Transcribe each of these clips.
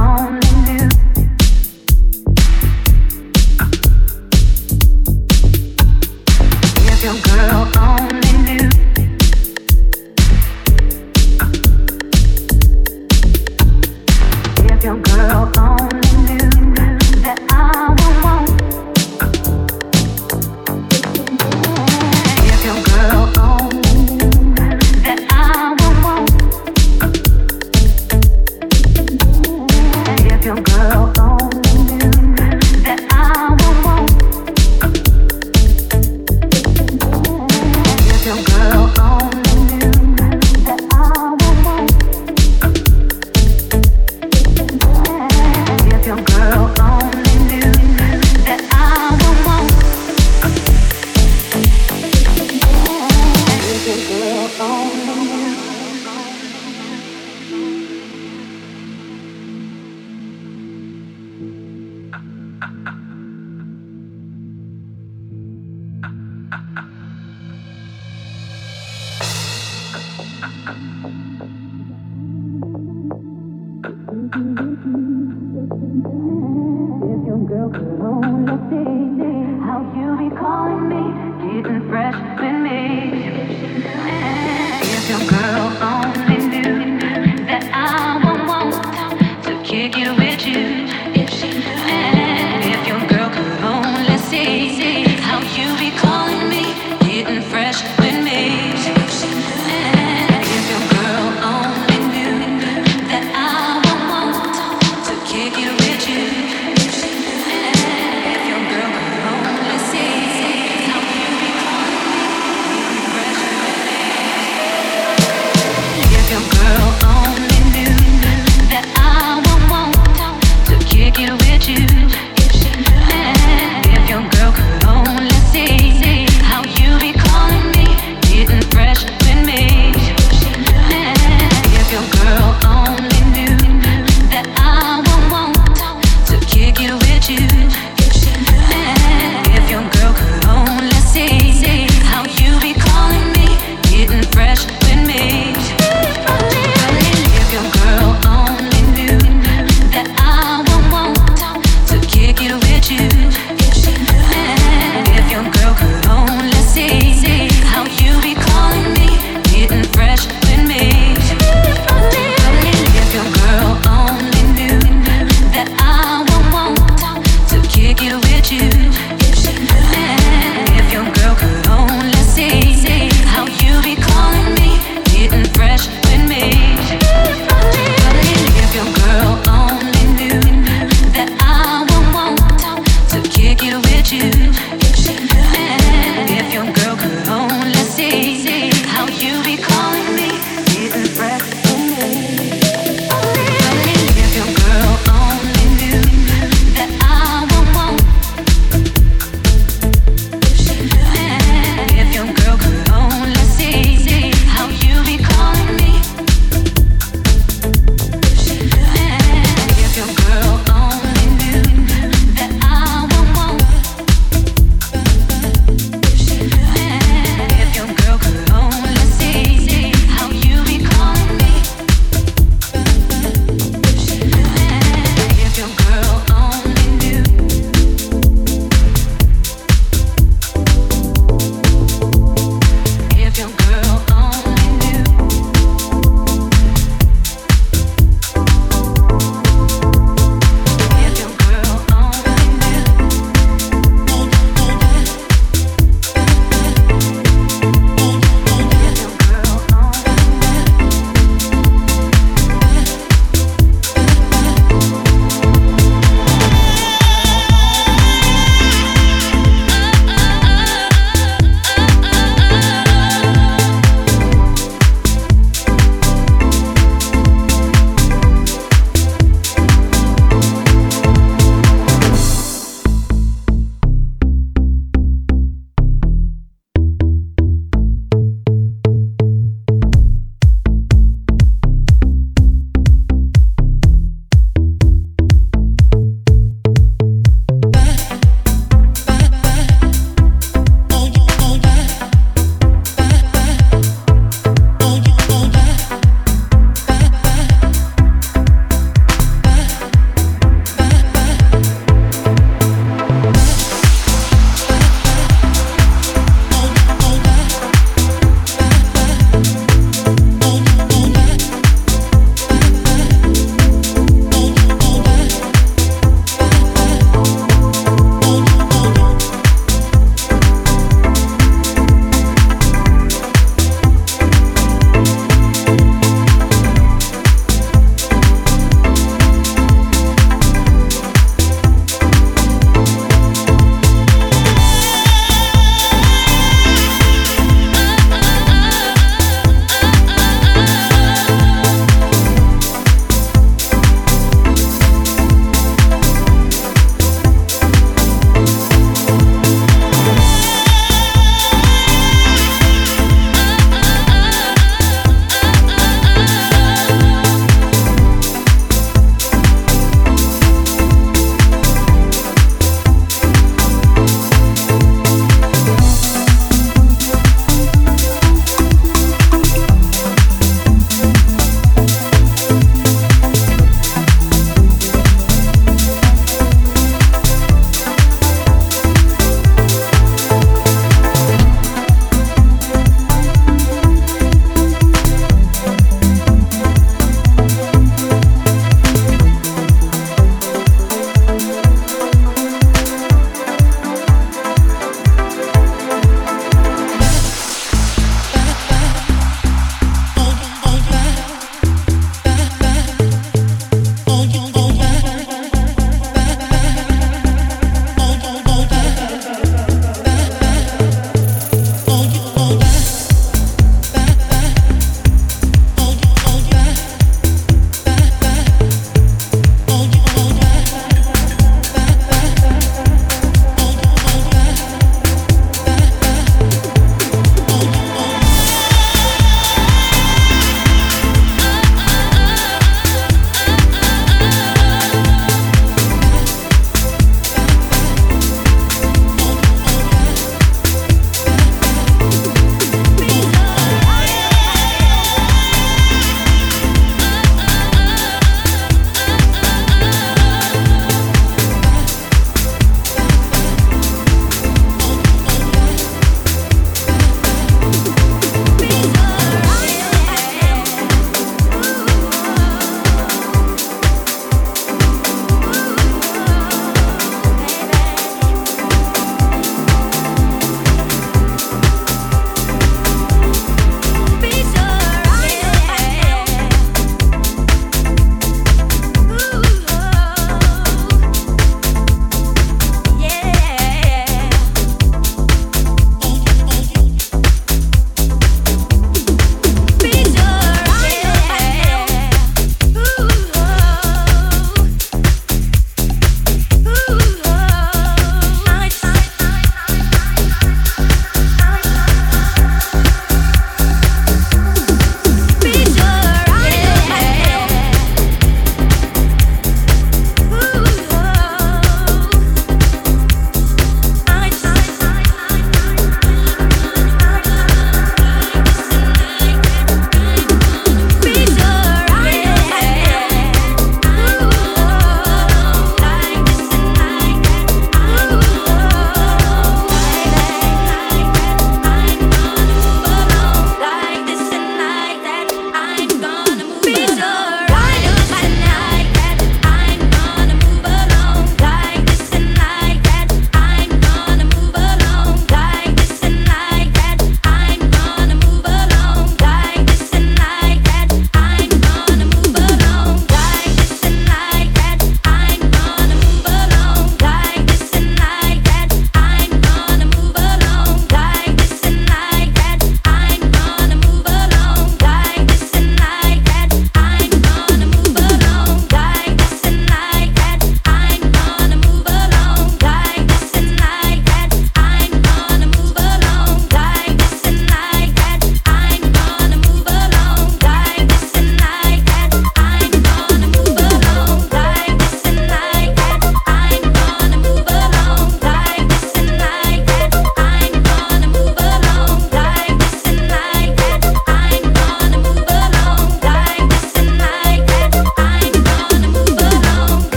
on.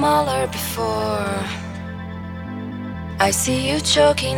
Smaller before. I see you choking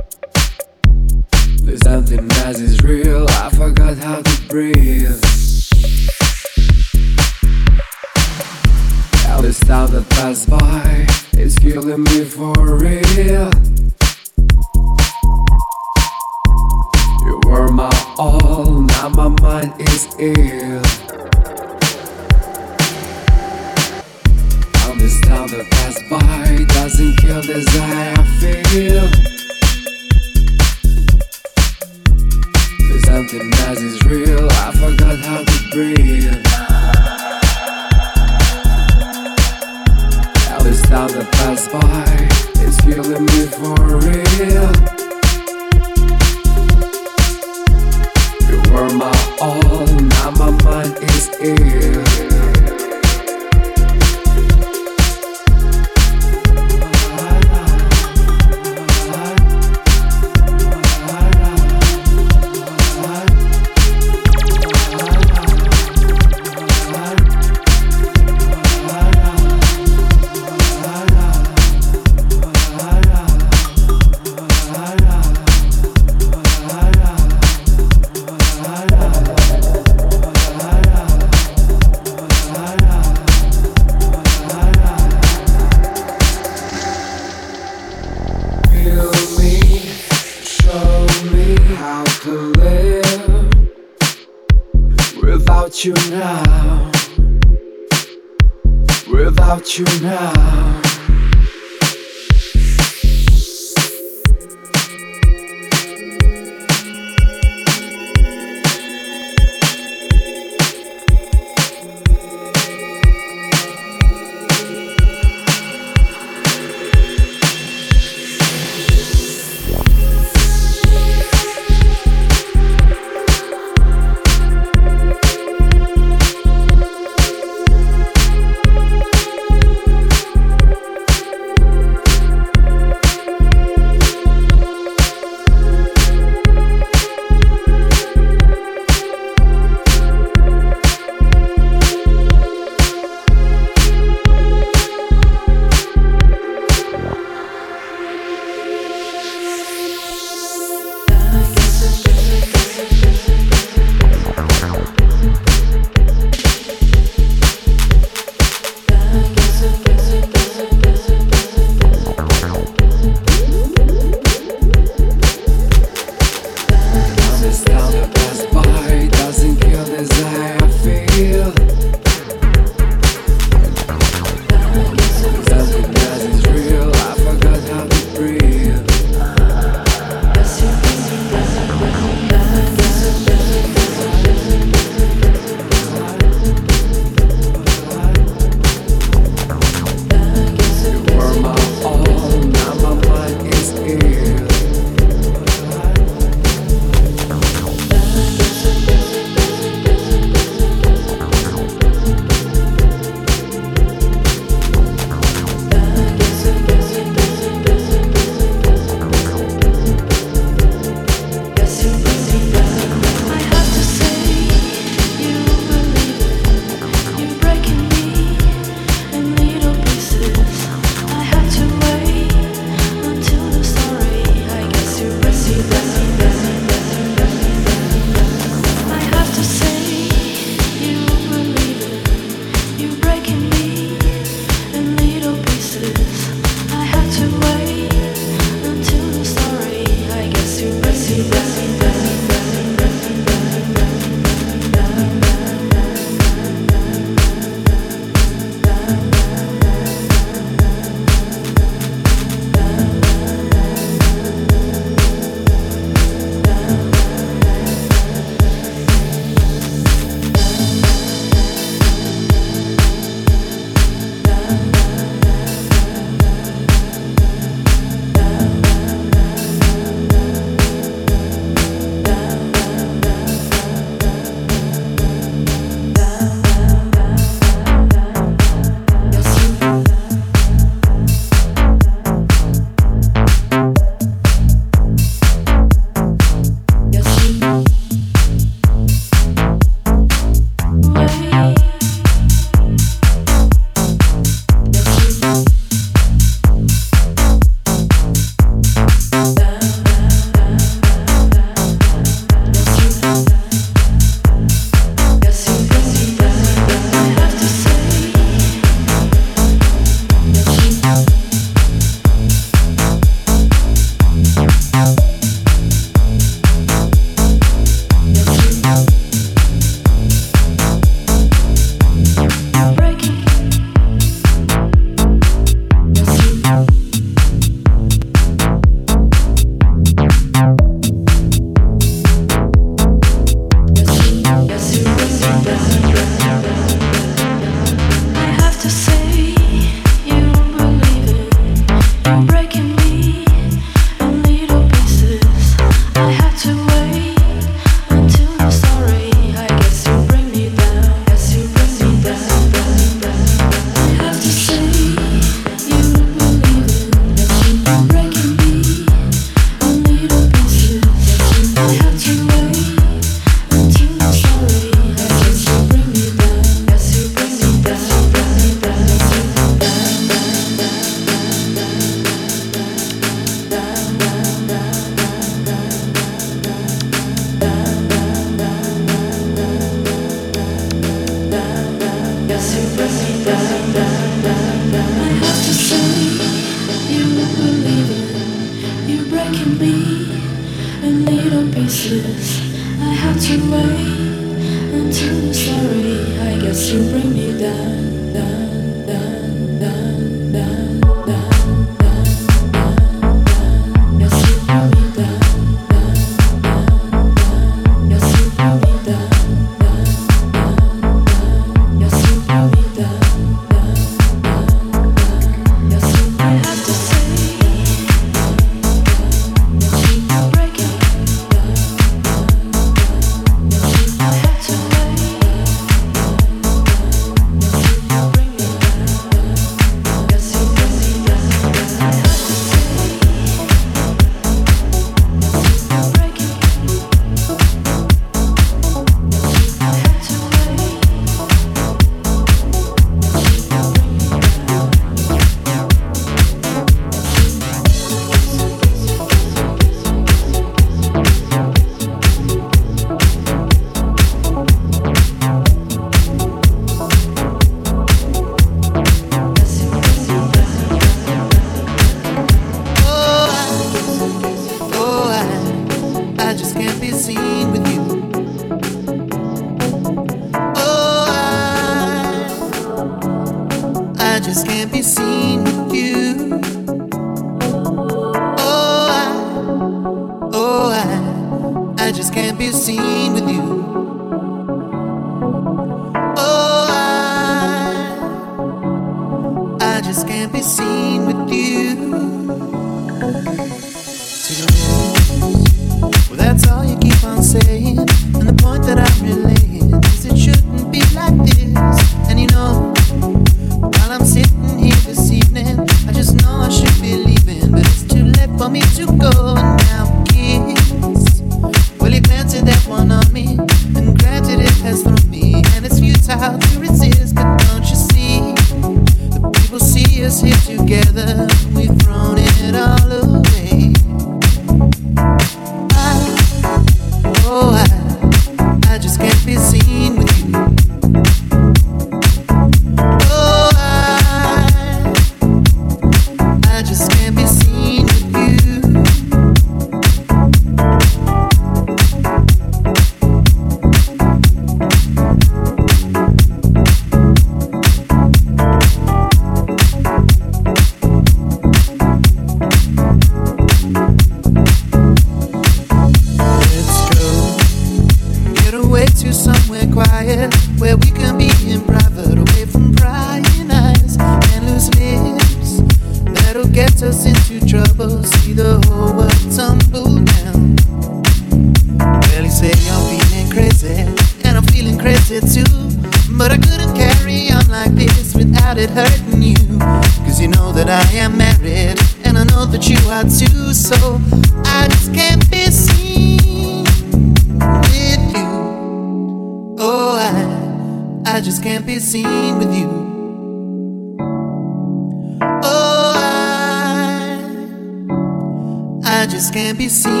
sempre sim.